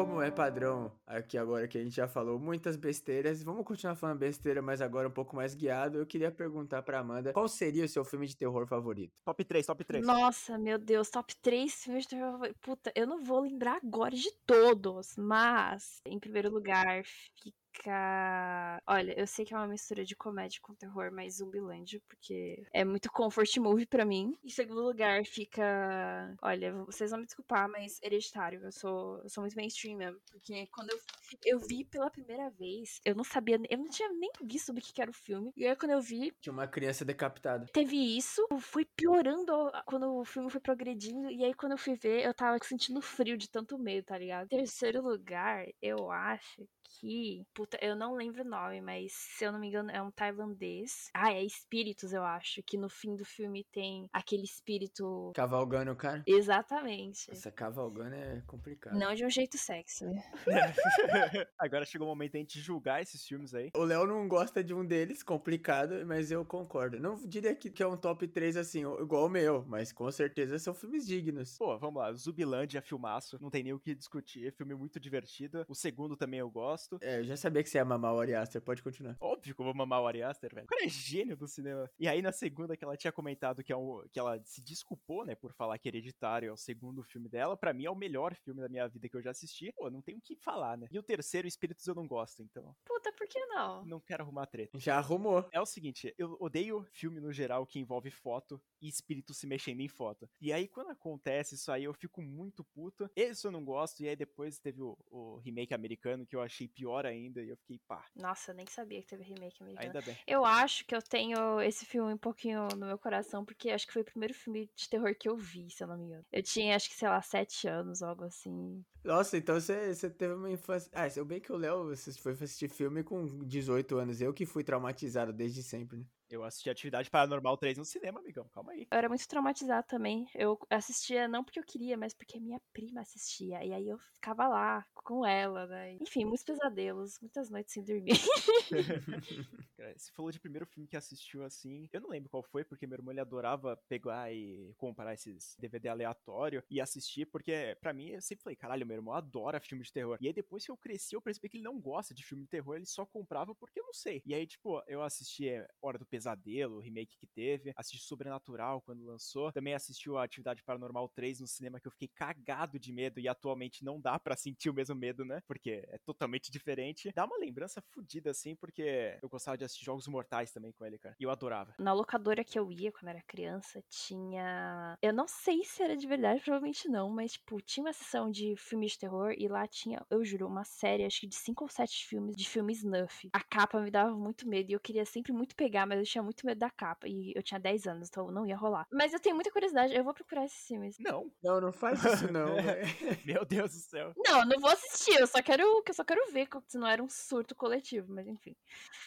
como é padrão aqui agora que a gente já falou muitas besteiras, vamos continuar falando besteira, mas agora um pouco mais guiado. Eu queria perguntar pra Amanda, qual seria o seu filme de terror favorito?
Top 3, top 3.
Nossa, meu Deus, top 3 filmes de terror favorito. Puta, eu não vou lembrar agora de todos, mas em primeiro lugar fica. Olha, eu sei que é uma mistura de comédia com terror, mas Zumbilândia, porque é muito comfort movie para mim. Em segundo lugar, fica. Olha, vocês vão me desculpar, mas hereditário. Eu sou, eu sou muito mainstream mesmo. Porque quando eu, eu vi pela primeira vez, eu não sabia, eu não tinha nem visto do que era o filme. E aí, quando eu vi.
Tinha uma criança decapitada.
Teve isso, foi piorando quando o filme foi progredindo. E aí, quando eu fui ver, eu tava sentindo frio de tanto medo, tá ligado? Em terceiro lugar, eu acho que. Puta, eu não lembro o nome, mas se eu não me engano, é um tailandês. Ah, é Espíritos, eu acho. Que no fim do filme tem aquele espírito.
Cavalgando o cara?
Exatamente.
Essa cavalgando é complicado.
Não de um jeito sexy.
Agora chegou o momento de a gente julgar esses filmes aí.
O Léo não gosta de um deles, complicado, mas eu concordo. Não diria que, que é um top 3 assim, igual o meu, mas com certeza são filmes dignos.
Pô, vamos lá. Zubilândia, filmaço. Não tem nem o que discutir. Filme muito divertido. O segundo também eu gosto gosto.
É, eu já sabia que você ia mamar o Ari Aster, pode continuar.
Óbvio que eu vou mamar o Ari Aster, velho. O cara é gênio do cinema. E aí na segunda que ela tinha comentado que, é um, que ela se desculpou, né, por falar que Hereditário é o segundo filme dela, para mim é o melhor filme da minha vida que eu já assisti. Pô, não tem o que falar, né? E o terceiro, Espíritos, eu não gosto, então.
Puta, por que não?
Não quero arrumar treta.
Já arrumou.
É o seguinte, eu odeio filme no geral que envolve foto e espírito se mexendo em foto. E aí quando acontece isso aí, eu fico muito puto. Esse eu não gosto, e aí depois teve o, o remake americano que eu achei pior ainda, e eu fiquei pá.
Nossa, eu nem sabia que teve remake americano.
Ainda bem.
Eu acho que eu tenho esse filme um pouquinho no meu coração, porque acho que foi o primeiro filme de terror que eu vi, se eu não me engano. Eu tinha, acho que, sei lá, sete anos, algo assim.
Nossa, então você, você teve uma infância. Ah, eu bem que o Léo você foi assistir filme com 18 anos. Eu que fui traumatizado desde sempre, né?
Eu assisti Atividade Paranormal 3 no cinema, amigão. Calma aí.
Eu era muito traumatizada também. Eu assistia não porque eu queria, mas porque minha prima assistia. E aí eu ficava lá com ela, né? Enfim, muitos pesadelos, muitas noites sem dormir.
Você falou de primeiro filme que assistiu assim. Eu não lembro qual foi, porque meu irmão ele adorava pegar e comprar esses DVD aleatório e assistir, porque para mim eu sempre falei, caralho, meu irmão adora filme de terror. E aí depois que eu cresci, eu percebi que ele não gosta de filme de terror, ele só comprava porque eu não sei. E aí, tipo, eu assisti é, Hora do Pesadelo, o remake que teve, assisti Sobrenatural quando lançou, também assisti a Atividade Paranormal 3 no cinema que eu fiquei cagado de medo e atualmente não dá para sentir o mesmo medo, né? Porque é totalmente diferente. Dá uma lembrança fodida assim, porque eu gostava de assistir Jogos Mortais também com ele, cara. E eu adorava.
Na locadora que eu ia quando era criança, tinha. Eu não sei se era de verdade, provavelmente não, mas, tipo, tinha uma sessão de filmes de terror e lá tinha, eu juro, uma série, acho que de cinco ou sete filmes de filme snuff. A capa me dava muito medo e eu queria sempre muito pegar, mas eu tinha muito medo da capa. E eu tinha 10 anos, então não ia rolar. Mas eu tenho muita curiosidade, eu vou procurar esses filmes.
Não.
Não, não faz isso não, velho.
Meu Deus do céu.
Não, não vou assistir, eu só quero, eu só quero ver se não era um surto coletivo, mas enfim.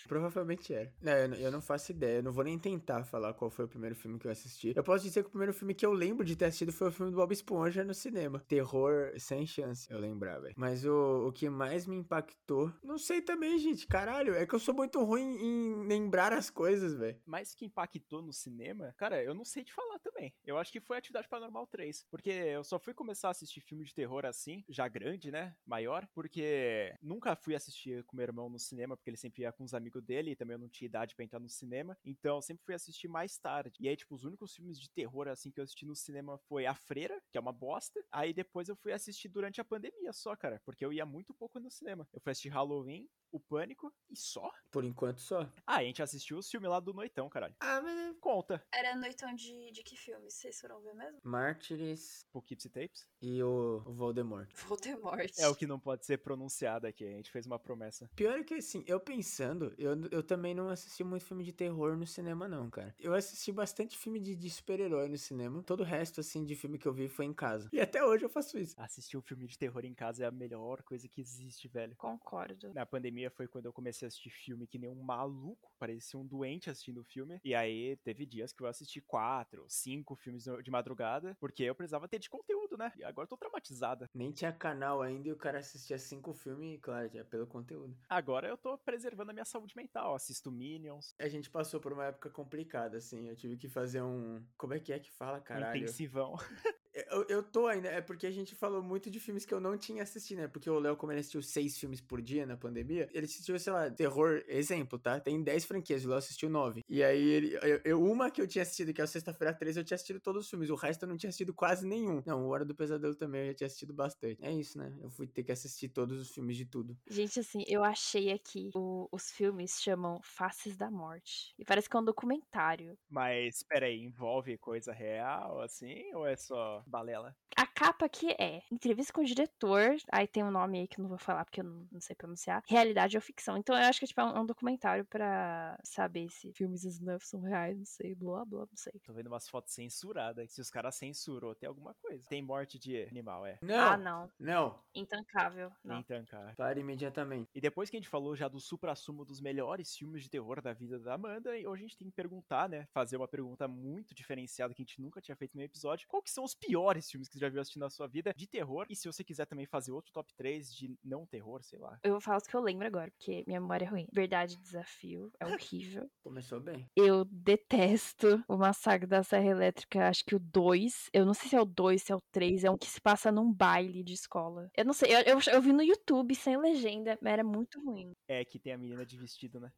Provavelmente era. Não, eu, não- eu não faço ideia. Eu não vou nem tentar falar qual foi o primeiro filme que eu assisti. Eu posso dizer que o primeiro filme que eu lembro de ter assistido foi o filme do Bob Esponja no cinema. Terror sem chance, eu lembrar, velho. Mas o, o que mais me impactou. Não sei também, gente. Caralho, é que eu sou muito ruim em lembrar as coisas, velho.
Mas que impactou no cinema, cara, eu não sei te falar também. Eu acho que foi Atividade Paranormal 3. Porque eu só fui começar a assistir filme de terror assim, já grande, né? Maior. Porque nunca fui assistir com meu irmão no cinema, porque ele sempre ia com os amigos dele e também eu não tinha idade pra entrar no cinema. Então eu sempre fui assistir mais tarde. E aí, tipo, os únicos filmes de terror assim que eu assisti no cinema foi A Freira, que é uma bosta. Aí depois eu fui assistir durante a pandemia só, cara. Porque eu ia muito pouco no cinema. Eu fui assistir Halloween, O Pânico e só.
Por enquanto só.
Ah, a gente assistiu os filmes lá do Noitão, caralho.
Ah, mas.
Conta.
Era noitão de, de que filme? Vocês foram ver mesmo?
Mártires
Poughkeepsie Tapes.
e o, o Voldemort.
Voldemort.
É o que não pode ser pronunciado aqui. A gente fez uma promessa.
Pior é que assim, eu pensando, eu, eu também não assisti muito filme de terror no cinema, não, cara. Eu assisti bastante filme de, de super-herói no cinema. Todo o resto, assim, de filme que eu vi foi em casa. E até hoje eu faço isso.
Assistir um filme de terror em casa é a melhor coisa que existe, velho.
Concordo.
Na pandemia foi quando eu comecei a assistir filme que nem um maluco, parecia um doente assistindo o filme. E aí teve dias que eu assisti quatro, cinco filmes de madrugada, porque eu precisava ter de conteúdo, né? E agora eu tô traumatizada.
Nem tinha canal ainda e o cara assistia cinco filmes, claro, é pelo conteúdo.
Agora eu tô preservando a minha saúde mental. Assisto Minions,
A gente passou por uma época complicada, assim. Eu tive que fazer um. Como é que é que fala, caralho?
intensivão.
Eu, eu tô ainda. É porque a gente falou muito de filmes que eu não tinha assistido, né? Porque o Léo, como ele assistiu seis filmes por dia na pandemia, ele assistiu, sei lá, terror, exemplo, tá? Tem dez franquias, o Léo assistiu nove. E aí, ele, eu, eu- uma que eu tinha assistido, que é o Sexta-feira 13, eu tinha assistido todos os filmes. O resto eu não tinha assistido quase nenhum. Não, o Hora do Pesadelo também eu já tinha assistido bastante. É isso, né? Eu fui ter que assistir todos os filmes de tudo.
Gente, assim, eu achei aqui, o- os filmes chamam Faces da Morte. E parece que é um documentário.
Mas, peraí, envolve coisa real, assim? Ou é só balela?
A capa aqui é entrevista com o diretor, aí tem um nome aí que eu não vou falar porque eu não, não sei pronunciar, realidade ou ficção. Então eu acho que tipo, é um, é um documentário pra saber se filmes snuff são reais, não sei, blá blá, não sei.
Tô vendo umas fotos censuradas. Se os caras censurou, tem alguma coisa. Tem morte de animal, é.
Não!
Ah, não.
Não!
Intancável. Não.
Cara.
Para imediatamente.
E depois que a gente falou já do supra-sumo dos melhores filmes de terror da vida da Amanda, e hoje a gente tem que perguntar, né? Fazer uma pergunta muito diferenciada que a gente nunca tinha feito no episódio. Qual que são os piores filmes que você já viu assistindo na sua vida de terror? E se você quiser também fazer outro top 3 de não terror, sei lá.
Eu vou falar os que eu lembro agora, porque minha memória é ruim. Verdade, desafio. É horrível.
Começou bem.
Eu detesto o Massacre da Serra Elétrica, acho que o 2. Eu não sei se é o 2, se é o 3. É um que se passa num baile de escola. Eu não sei, eu, eu, eu vi no YouTube sem legenda, mas era muito ruim.
É que tem a menina de vestido, né?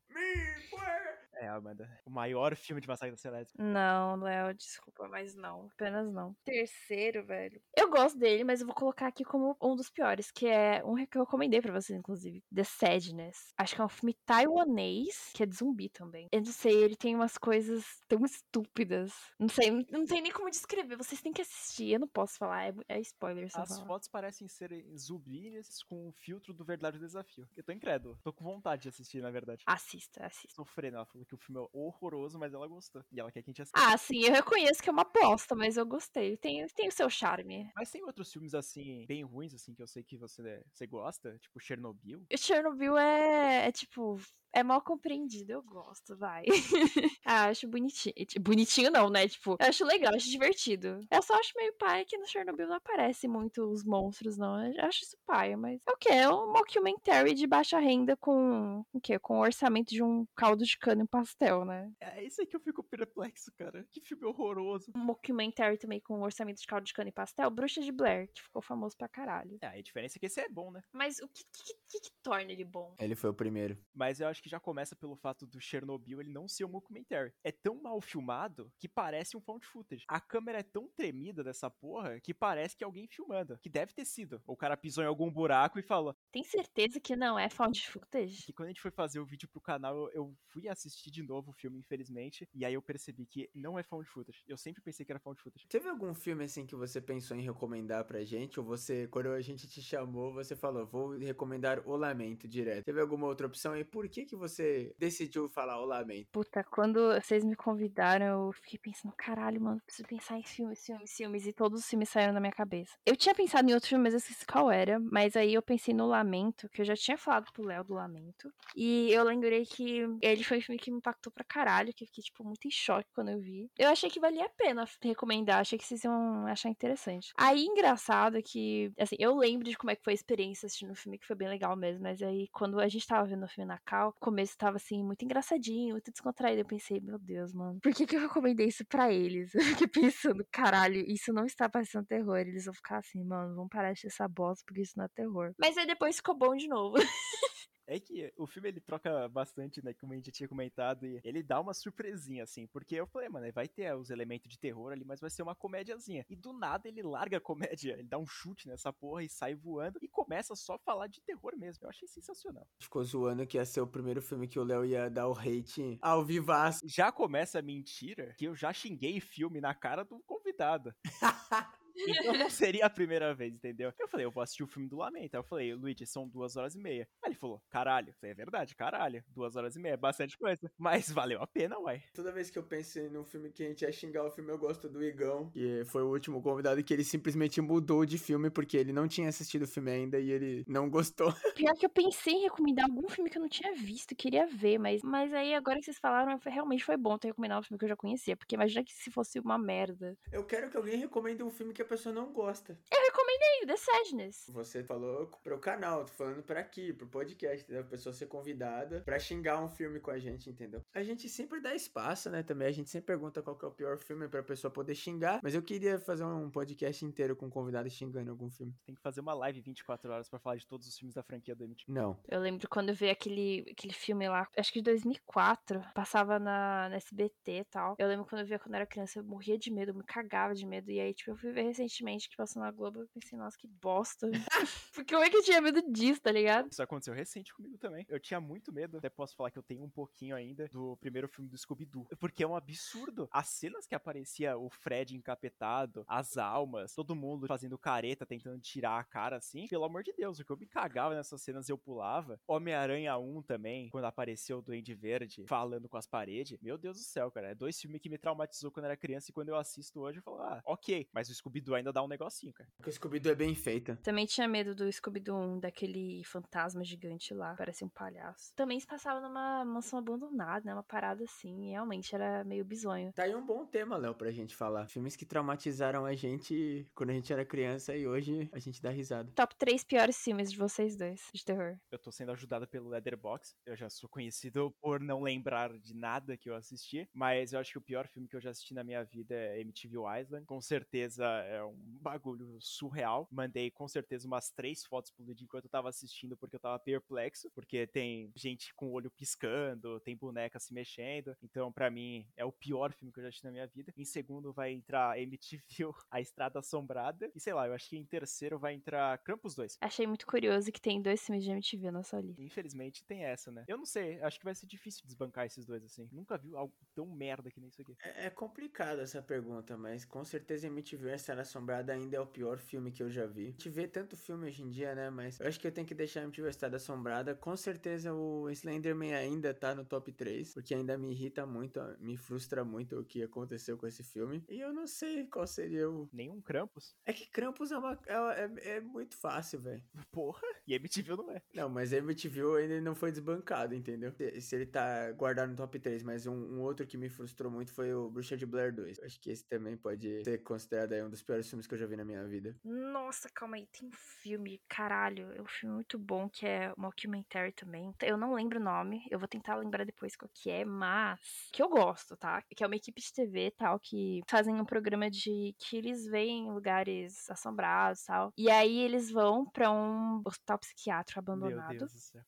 É, Amanda. O maior filme de Massacre da Elétrica.
Não, Léo, desculpa, mas não. Apenas não. Terceiro, velho. Eu gosto dele, mas eu vou colocar aqui como um dos piores, que é um que eu recomendei pra vocês, inclusive. The Sadness. Acho que é um filme taiwanês, que é de zumbi também. Eu não sei, ele tem umas coisas tão estúpidas. Não sei, não, não tem nem como descrever. Vocês têm que assistir. Eu não posso falar, é, é spoiler
As
falar.
fotos parecem ser zumbis com o filtro do verdadeiro desafio. Eu tô incrédulo. Tô com vontade de assistir, na verdade.
Assista, assista.
Sofrendo. Ela falou que o filme é horroroso, mas ela gostou. E ela quer que a gente assista.
Ah, sim, eu reconheço que é uma bosta, mas eu gostei. Tem, tem o seu charme.
Mas tem outros filmes assim, bem ruins, assim, que eu sei que você, você gosta, tipo Chernobyl.
Chernobyl é, é tipo. É mal compreendido, eu gosto, vai. ah, acho bonitinho. Bonitinho não, né? Tipo, eu acho legal, acho divertido. Eu só acho meio paia que no Chernobyl não aparece muito os monstros, não. Eu acho isso paia, mas é o quê? É um mockumentary de baixa renda com o quê? Com o orçamento de um caldo de cana e um pastel, né?
É isso aí que eu fico perplexo, cara. Que filme horroroso.
Um mockumentary também com orçamento de caldo de cana e pastel, Bruxa de Blair, que ficou famoso pra caralho.
É, a diferença é que esse é bom, né?
Mas o que, que, que, que torna ele bom?
Ele foi o primeiro.
Mas eu acho que já começa pelo fato do Chernobyl ele não ser um mockumentary. É tão mal filmado que parece um found footage. A câmera é tão tremida dessa porra que parece que é alguém filmando. Que deve ter sido. O cara pisou em algum buraco e falou.
Tem certeza que não é found footage?
Que quando a gente foi fazer o vídeo pro canal, eu, eu fui assistir de novo o filme, infelizmente. E aí eu percebi que não é found footage. Eu sempre pensei que era found footage.
Teve algum filme assim que você pensou em recomendar pra gente? Ou você, quando a gente te chamou, você falou, vou recomendar O Lamento direto? Teve alguma outra opção? E por que que que você decidiu falar o lamento?
Puta, quando vocês me convidaram, eu fiquei pensando, caralho, mano, preciso pensar em filmes, filmes, filmes, e todos os filmes saíram da minha cabeça. Eu tinha pensado em outro filme, mas eu esqueci qual era, mas aí eu pensei no Lamento, que eu já tinha falado pro Léo do Lamento, e eu lembrei que ele foi um filme que me impactou pra caralho, que eu fiquei, tipo, muito em choque quando eu vi. Eu achei que valia a pena recomendar, achei que vocês iam achar interessante. Aí, engraçado que, assim, eu lembro de como é que foi a experiência assistindo o filme, que foi bem legal mesmo, mas aí, quando a gente tava vendo o filme na Cal, começo tava, assim, muito engraçadinho, muito descontraído, eu pensei, meu Deus, mano, por que que eu recomendei isso pra eles? Eu fiquei pensando, caralho, isso não está parecendo terror, eles vão ficar assim, mano, vamos parar de essa bosta, porque isso não é terror. Mas aí depois ficou bom de novo.
É que o filme ele troca bastante, né? Como a gente tinha comentado, e ele dá uma surpresinha, assim. Porque eu falei, mano, vai ter os elementos de terror ali, mas vai ser uma comédiazinha. E do nada ele larga a comédia, ele dá um chute nessa porra e sai voando e começa só a falar de terror mesmo. Eu achei sensacional.
Ficou zoando que ia ser o primeiro filme que o Léo ia dar o hate ao vivaço.
Já começa a mentira que eu já xinguei filme na cara do convidado. Então não seria a primeira vez, entendeu? Eu falei, eu vou assistir o filme do Lamento. Aí eu falei, Luigi, são duas horas e meia. Aí ele falou, caralho. Eu falei, é verdade, caralho. Duas horas e meia, é bastante coisa. Mas valeu a pena, uai.
Toda vez que eu penso num filme que a gente ia xingar o filme, eu gosto do Igão, que foi o último convidado que ele simplesmente mudou de filme porque ele não tinha assistido o filme ainda e ele não gostou.
Pior que eu pensei em recomendar algum filme que eu não tinha visto, queria ver, mas, mas aí agora que vocês falaram, realmente foi bom ter recomendado um filme que eu já conhecia, porque imagina que se fosse uma merda.
Eu quero que alguém recomende um filme que a pessoa não gosta.
Eu recomendei, The Sadness.
Você falou pro canal, tô falando pra aqui, pro podcast, entendeu? A pessoa ser convidada pra xingar um filme com a gente, entendeu? A gente sempre dá espaço, né, também. A gente sempre pergunta qual que é o pior filme pra pessoa poder xingar, mas eu queria fazer um podcast inteiro com um convidado xingando algum filme.
Tem que fazer uma live 24 horas pra falar de todos os filmes da franquia do MTV.
Não.
Eu lembro quando eu vi aquele, aquele filme lá, acho que de 2004, passava na, na SBT e tal. Eu lembro quando eu via quando eu era criança, eu morria de medo, eu me cagava de medo. E aí, tipo, eu fui ver recentemente que passou na Globo, eu pensei, nossa, que bosta. Porque como é que eu tinha medo disso, tá ligado?
Isso aconteceu recente comigo também. Eu tinha muito medo, até posso falar que eu tenho um pouquinho ainda, do primeiro filme do Scooby-Doo. Porque é um absurdo. As cenas que aparecia o Fred encapetado, as almas, todo mundo fazendo careta, tentando tirar a cara assim. Pelo amor de Deus, o que eu me cagava nessas cenas eu pulava. Homem-Aranha 1 também, quando apareceu o Duende Verde falando com as paredes. Meu Deus do céu, cara. É dois filmes que me traumatizou quando era criança e quando eu assisto hoje eu falo, ah, ok. Mas o Scooby-Doo ainda dá um negocinho, cara.
Porque o Scooby-Doo é bem feito.
Também tinha medo do Scooby-Doo 1, daquele fantasma gigante lá, parecia um palhaço. Também se passava numa mansão abandonada, né? Uma parada assim, e realmente era meio bizonho.
Tá aí um bom tema, Léo, pra gente falar. Filmes que traumatizaram a gente quando a gente era criança e hoje a gente dá risada.
Top 3 piores filmes de vocês dois, de terror.
Eu tô sendo ajudado pelo Leatherbox. Eu já sou conhecido por não lembrar de nada que eu assisti, mas eu acho que o pior filme que eu já assisti na minha vida é MTV Island. Com certeza é um bagulho surreal. Mandei com certeza umas três fotos pro Luigi enquanto eu tava assistindo, porque eu tava perplexo, porque tem gente com o olho piscando, tem boneca se mexendo. Então, pra mim, é o pior filme que eu já assisti na minha vida. Em segundo vai entrar MTV A Estrada Assombrada. E sei lá, eu acho que em terceiro vai entrar Krampus 2.
Achei muito curioso que tem dois filmes de MTV na sua lista.
Infelizmente tem essa, né? Eu não sei, acho que vai ser difícil desbancar esses dois assim. Nunca vi algo tão merda que nem isso aqui.
É, é complicado essa pergunta, mas com certeza MTV A Estrada Assombrada ainda é o pior filme que eu já vi. A gente vê tanto filme hoje em dia, né? Mas eu acho que eu tenho que deixar MTV Estrada Assombrada. Com certeza o Slenderman ainda tá no top 3, porque ainda me irrita muito, me frustra muito o que aconteceu com esse filme. E eu não sei qual seria o.
Nenhum Krampus?
É que Krampus é, uma, é, é, é muito fácil, velho.
Porra, e MTV não é.
Não, mas MTV ainda não foi desbancado, entendeu? Se, se ele tá guardado no top 3, mas um, um, outro que me frustrou muito foi o Bruxa de Blair 2. Eu acho que esse também pode ser considerado aí um dos piores filmes que eu já vi na minha vida.
Nossa, calma aí, tem um filme, caralho, é um filme muito bom que é Mockumentary também. Eu não lembro o nome, eu vou tentar lembrar depois qual que é, mas que eu gosto, tá? Que é uma equipe de TV tal que fazem um programa de que eles veem lugares assombrados tal. E aí eles vão para um hospital psiquiátrico abandonado.
Meu Deus do céu.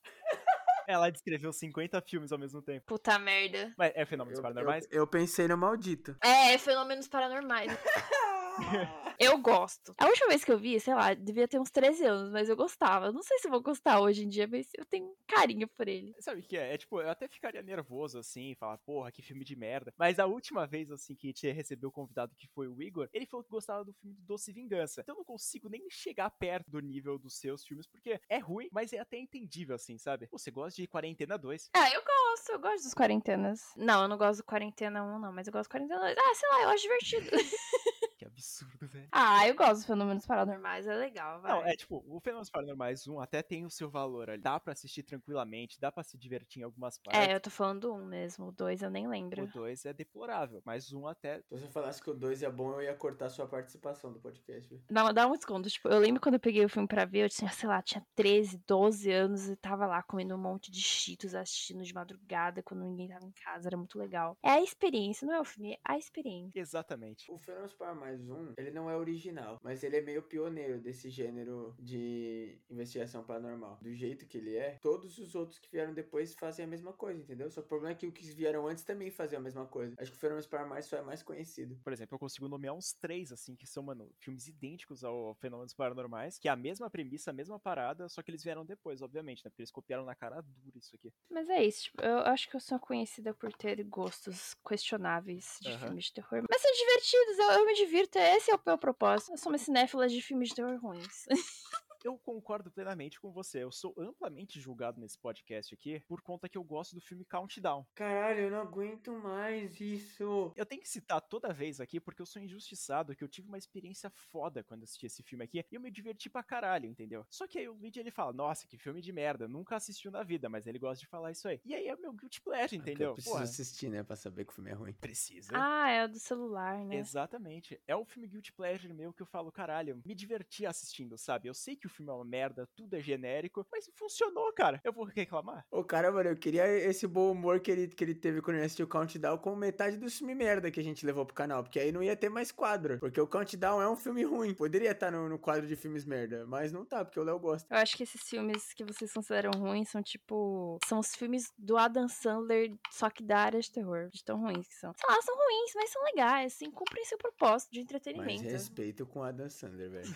Ela descreveu 50 filmes ao mesmo tempo.
Puta merda.
Mas é fenômenos paranormais?
Eu, eu pensei no maldito.
É, é fenômenos paranormais. Eu gosto. A última vez que eu vi, sei lá, devia ter uns 13 anos, mas eu gostava. Não sei se eu vou gostar hoje em dia, mas eu tenho carinho por ele.
Sabe o que é? É tipo, eu até ficaria nervoso assim, falar, porra, que filme de merda. Mas a última vez, assim, que a gente recebeu o convidado que foi o Igor, ele falou que gostava do filme do Doce Vingança. Então eu não consigo nem chegar perto do nível dos seus filmes, porque é ruim, mas é até entendível, assim, sabe? Você gosta de Quarentena 2.
Ah, eu gosto, eu gosto dos quarentenas. Não, eu não gosto do Quarentena 1, não, mas eu gosto do Quarentena 2. Ah, sei lá, eu acho divertido.
Velho.
ah, eu gosto dos fenômenos paranormais, é legal, vai.
Não, é tipo, o Fenômenos Paranormais 1 até tem o seu valor ali. Dá pra assistir tranquilamente, dá pra se divertir em algumas partes.
É, eu tô falando do 1 mesmo, o 2 eu nem lembro.
O 2 é deplorável, mas um até.
Se você falasse que o 2 é bom, eu ia cortar sua participação do podcast. viu?
Dá, dá um desconto. Tipo, eu lembro quando eu peguei o filme pra ver, eu tinha, sei lá, tinha 13, 12 anos e tava lá comendo um monte de cheetos, assistindo de madrugada quando ninguém tava em casa. Era muito legal. É a experiência, não é o filme, é a experiência.
Exatamente.
O Fenômenos Paranormais 1, ele não é original, mas ele é meio pioneiro desse gênero de investigação paranormal. Do jeito que ele é, todos os outros que vieram depois fazem a mesma coisa, entendeu? Só que o problema é que os que vieram antes também faziam a mesma coisa. Acho que o Fenômenos Paranormais só é mais conhecido.
Por exemplo, eu consigo nomear uns três, assim, que são, mano, filmes idênticos ao Fenômenos Paranormais, que é a mesma premissa, a mesma parada, só que eles vieram depois, obviamente, né? Porque eles copiaram na cara dura isso aqui.
Mas é isso, tipo, eu acho que eu sou conhecida por ter gostos questionáveis de
Aham.
filmes de terror. Mas são divertidos, eu, eu me divirto, esse é o meu propósito. Eu sou uma cinéfila de filmes de terror ruins.
Eu concordo plenamente com você. Eu sou amplamente julgado nesse podcast aqui por conta que eu gosto do filme Countdown.
Caralho, eu não aguento mais isso.
Eu tenho que citar toda vez aqui porque eu sou injustiçado, que eu tive uma experiência foda quando assisti esse filme aqui e eu me diverti pra caralho, entendeu? Só que aí o Luigi ele fala: Nossa, que filme de merda, nunca assistiu na vida, mas ele gosta de falar isso aí. E aí é o meu guilty pleasure, entendeu?
Eu preciso
Porra,
assistir, né, pra saber que o filme é ruim.
precisa.
ah, é o do celular, né?
Exatamente. É o filme Guilty Pleasure meu que eu falo, caralho, me diverti assistindo, sabe? Eu sei que o filme é uma merda, tudo é genérico, mas funcionou, cara. Eu vou reclamar?
Ô, cara, mano, eu queria esse bom humor que ele, que ele teve quando ele assistiu o Countdown com metade do filme merda que a gente levou pro canal, porque aí não ia ter mais quadro. Porque o Countdown é um filme ruim. Poderia estar no, no quadro de filmes merda, mas não tá, porque o Léo gosta.
Eu acho que esses filmes que vocês consideram ruins são tipo. São os filmes do Adam Sandler, só que da área de terror. De tão ruins que são. Sei lá, são ruins, mas são legais, assim, cumprem seu propósito de
Mas
entretenimento.
respeito com o Adam Sandler, velho.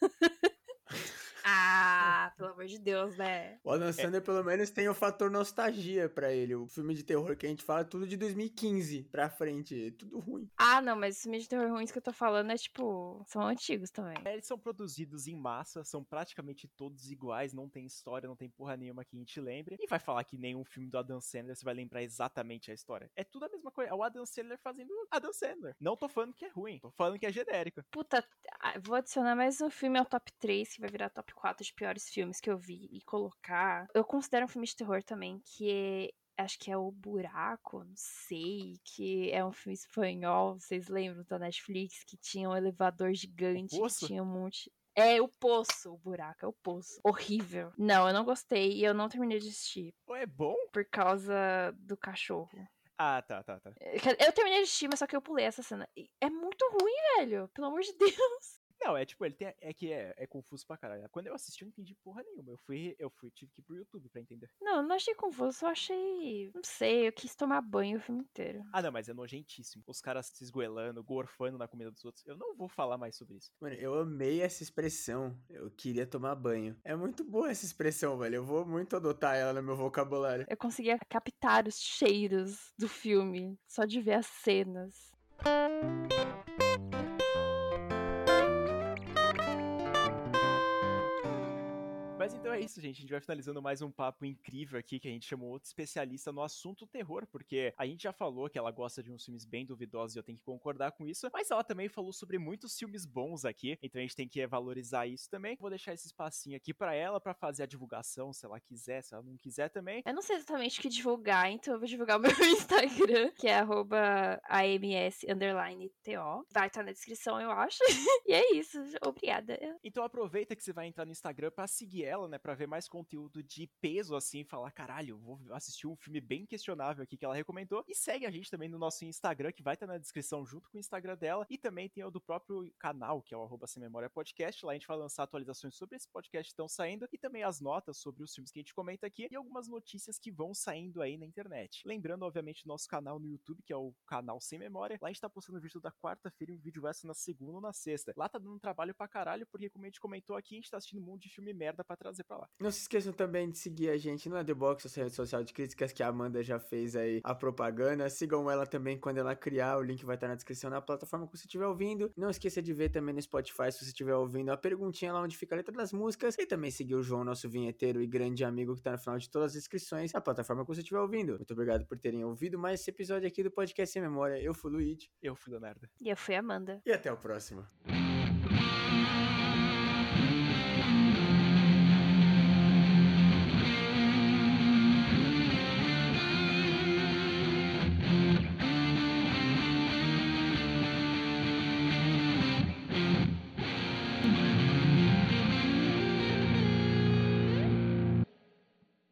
Ah, pelo amor de Deus, né?
O Adam Sandler, pelo menos, tem o fator nostalgia pra ele. O filme de terror que a gente fala é tudo de 2015 pra frente. É tudo ruim.
Ah, não, mas os filmes de terror ruins que eu tô falando é tipo. São antigos também.
É, Eles são produzidos em massa, são praticamente todos iguais, não tem história, não tem porra nenhuma que a gente lembre. E vai falar que nenhum filme do Adam Sandler você vai lembrar exatamente a história. É tudo a mesma coisa. É o Adam Sandler fazendo Adam Sandler. Não tô falando que é ruim, tô falando que é genérico.
Puta, ah, vou adicionar mais um filme ao top 3, que vai virar top 4 de piores filmes que eu vi e colocar. Eu considero um filme de terror também, que é. Acho que é O Buraco, não sei, que é um filme espanhol, vocês lembram da Netflix, que tinha um elevador gigante, que tinha um monte. É o poço, o buraco, é o poço. Horrível. Não, eu não gostei e eu não terminei de assistir
é bom?
por causa do cachorro.
Ah, tá, tá, tá.
Eu terminei de assistir, mas só que eu pulei essa cena. É muito ruim, velho. Pelo amor de Deus.
Não, é tipo, ele tem. É que é, é confuso pra caralho. Quando eu assisti, eu não entendi porra nenhuma. Eu fui, eu fui, tive que ir pro YouTube pra entender.
Não, eu não achei confuso, só achei. Não sei, eu quis tomar banho o filme inteiro.
Ah, não, mas é nojentíssimo. Os caras se esgoelando, gorfando na comida dos outros. Eu não vou falar mais sobre isso.
Mano, eu amei essa expressão. Eu queria tomar banho. É muito boa essa expressão, velho. Eu vou muito adotar ela no meu vocabulário.
Eu conseguia captar os cheiros do filme, só de ver as cenas.
Mas então é isso, gente. A gente vai finalizando mais um papo incrível aqui que a gente chamou outro especialista no assunto terror, porque a gente já falou que ela gosta de uns filmes bem duvidosos e eu tenho que concordar com isso, mas ela também falou sobre muitos filmes bons aqui, então a gente tem que valorizar isso também. Vou deixar esse espacinho aqui pra ela pra fazer a divulgação, se ela quiser, se ela não quiser também.
Eu não sei exatamente o que divulgar, então eu vou divulgar o meu Instagram, que é arroba AMS underline TO. Vai estar na descrição, eu acho. e é isso. Obrigada.
Então aproveita que você vai entrar no Instagram pra seguir ela, né, para ver mais conteúdo de peso, assim, falar, caralho, vou assistir um filme bem questionável aqui que ela recomendou. E segue a gente também no nosso Instagram, que vai estar na descrição junto com o Instagram dela. E também tem o do próprio canal, que é o Sem Memória Podcast. Lá a gente vai lançar atualizações sobre esse podcast que estão saindo e também as notas sobre os filmes que a gente comenta aqui e algumas notícias que vão saindo aí na internet. Lembrando, obviamente, nosso canal no YouTube, que é o canal Sem Memória. Lá a gente tá postando vídeo da quarta-feira e um vídeo extra na segunda ou na sexta. Lá tá dando trabalho pra caralho, porque como a gente comentou aqui, a gente tá assistindo um monte de filme merda pra trazer pra lá.
Não se esqueçam também de seguir a gente no Letterboxd, essa rede social de críticas que a Amanda já fez aí a propaganda. Sigam ela também quando ela criar, o link vai estar na descrição na plataforma que você estiver ouvindo. Não esqueça de ver também no Spotify se você estiver ouvindo a perguntinha lá onde fica a letra das músicas e também seguir o João, nosso vinheteiro e grande amigo que tá no final de todas as inscrições na plataforma que você estiver ouvindo. Muito obrigado por terem ouvido mais esse episódio aqui do Podcast Sem Memória. Eu fui o Luigi.
Eu fui Leonardo.
E eu fui a Amanda.
E até o próximo.